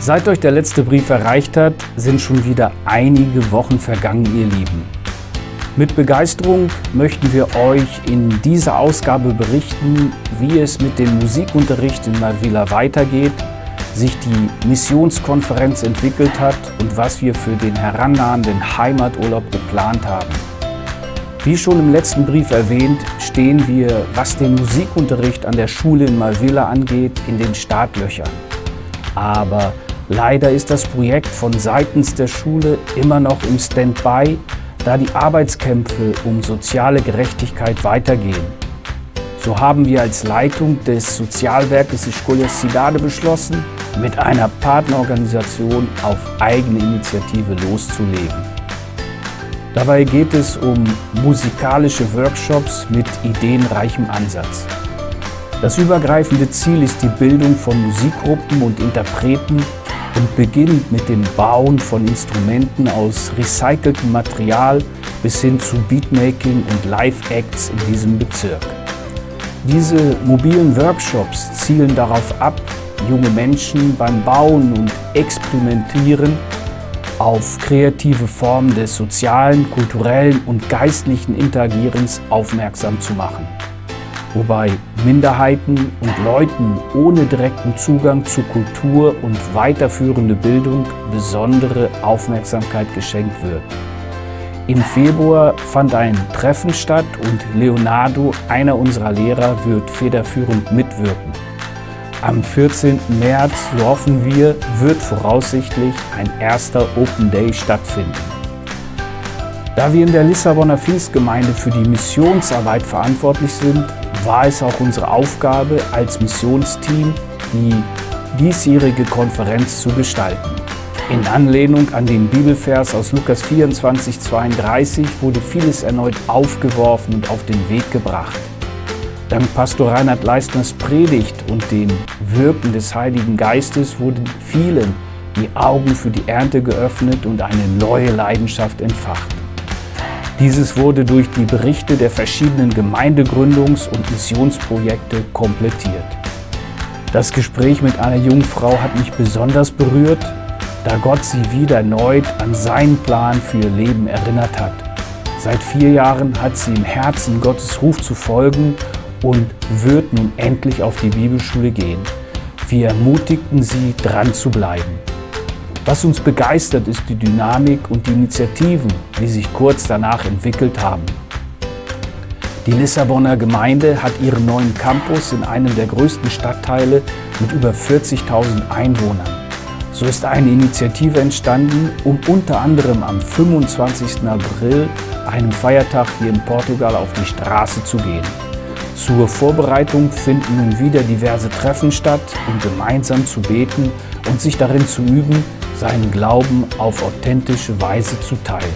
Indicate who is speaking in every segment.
Speaker 1: Seit euch der letzte Brief erreicht hat, sind schon wieder einige Wochen vergangen, ihr Lieben. Mit Begeisterung möchten wir euch in dieser Ausgabe berichten, wie es mit dem Musikunterricht in Malvila weitergeht, sich die Missionskonferenz entwickelt hat und was wir für den herannahenden Heimaturlaub geplant haben. Wie schon im letzten Brief erwähnt, stehen wir, was den Musikunterricht an der Schule in Malvila angeht, in den Startlöchern. Aber Leider ist das Projekt von seitens der Schule immer noch im Standby, da die Arbeitskämpfe um soziale Gerechtigkeit weitergehen. So haben wir als Leitung des Sozialwerkes Escolia Cidade beschlossen, mit einer Partnerorganisation auf eigene Initiative loszulegen. Dabei geht es um musikalische Workshops mit ideenreichem Ansatz. Das übergreifende Ziel ist die Bildung von Musikgruppen und Interpreten und beginnt mit dem Bauen von Instrumenten aus recyceltem Material bis hin zu Beatmaking und Live-Acts in diesem Bezirk. Diese mobilen Workshops zielen darauf ab, junge Menschen beim Bauen und Experimentieren auf kreative Formen des sozialen, kulturellen und geistlichen Interagierens aufmerksam zu machen wobei Minderheiten und Leuten ohne direkten Zugang zu Kultur und weiterführende Bildung besondere Aufmerksamkeit geschenkt wird. Im Februar fand ein Treffen statt und Leonardo, einer unserer Lehrer, wird federführend mitwirken. Am 14. März, so hoffen wir, wird voraussichtlich ein erster Open Day stattfinden. Da wir in der Lissabonner Pfingstgemeinde für die Missionsarbeit verantwortlich sind, war es auch unsere Aufgabe als Missionsteam, die diesjährige Konferenz zu gestalten. In Anlehnung an den Bibelvers aus Lukas 24, 32 wurde vieles erneut aufgeworfen und auf den Weg gebracht. Dank Pastor Reinhard Leistners Predigt und dem Wirken des Heiligen Geistes wurden vielen die Augen für die Ernte geöffnet und eine neue Leidenschaft entfacht. Dieses wurde durch die Berichte der verschiedenen Gemeindegründungs- und Missionsprojekte komplettiert. Das Gespräch mit einer jungen Frau hat mich besonders berührt, da Gott sie wieder erneut an seinen Plan für ihr Leben erinnert hat. Seit vier Jahren hat sie im Herzen Gottes Ruf zu folgen und wird nun endlich auf die Bibelschule gehen. Wir ermutigten sie, dran zu bleiben. Was uns begeistert, ist die Dynamik und die Initiativen, die sich kurz danach entwickelt haben. Die Lissabonner Gemeinde hat ihren neuen Campus in einem der größten Stadtteile mit über 40.000 Einwohnern. So ist eine Initiative entstanden, um unter anderem am 25. April, einem Feiertag hier in Portugal, auf die Straße zu gehen. Zur Vorbereitung finden nun wieder diverse Treffen statt, um gemeinsam zu beten und sich darin zu üben, seinen Glauben auf authentische Weise zu teilen.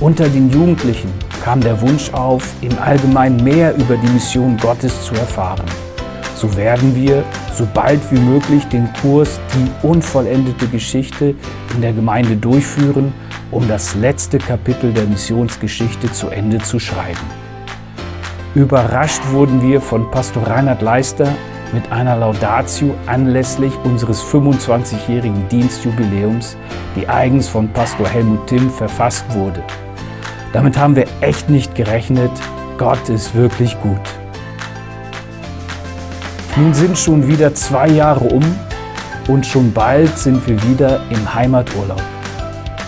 Speaker 1: Unter den Jugendlichen kam der Wunsch auf, im Allgemeinen mehr über die Mission Gottes zu erfahren. So werden wir so bald wie möglich den Kurs Die unvollendete Geschichte in der Gemeinde durchführen, um das letzte Kapitel der Missionsgeschichte zu Ende zu schreiben. Überrascht wurden wir von Pastor Reinhard Leister, mit einer Laudatio anlässlich unseres 25-jährigen Dienstjubiläums, die eigens von Pastor Helmut Timm verfasst wurde. Damit haben wir echt nicht gerechnet. Gott ist wirklich gut. Nun sind schon wieder zwei Jahre um und schon bald sind wir wieder im Heimaturlaub.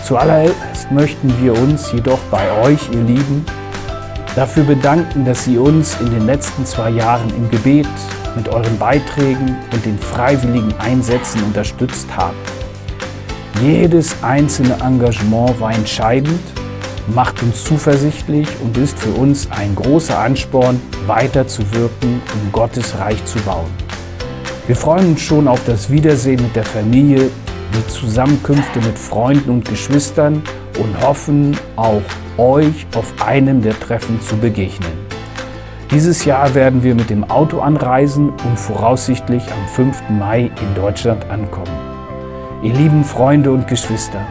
Speaker 1: Zuallererst möchten wir uns jedoch bei euch, ihr Lieben, dafür bedanken, dass Sie uns in den letzten zwei Jahren im Gebet mit euren Beiträgen und den freiwilligen Einsätzen unterstützt habt. Jedes einzelne Engagement war entscheidend, macht uns zuversichtlich und ist für uns ein großer Ansporn, weiterzuwirken, um Gottes Reich zu bauen. Wir freuen uns schon auf das Wiedersehen mit der Familie, die Zusammenkünfte mit Freunden und Geschwistern und hoffen, auch euch auf einem der Treffen zu begegnen. Dieses Jahr werden wir mit dem Auto anreisen und voraussichtlich am 5. Mai in Deutschland ankommen. Ihr lieben Freunde und Geschwister,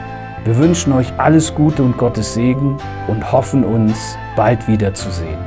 Speaker 1: wir wünschen euch alles Gute und Gottes Segen und hoffen uns bald wiederzusehen.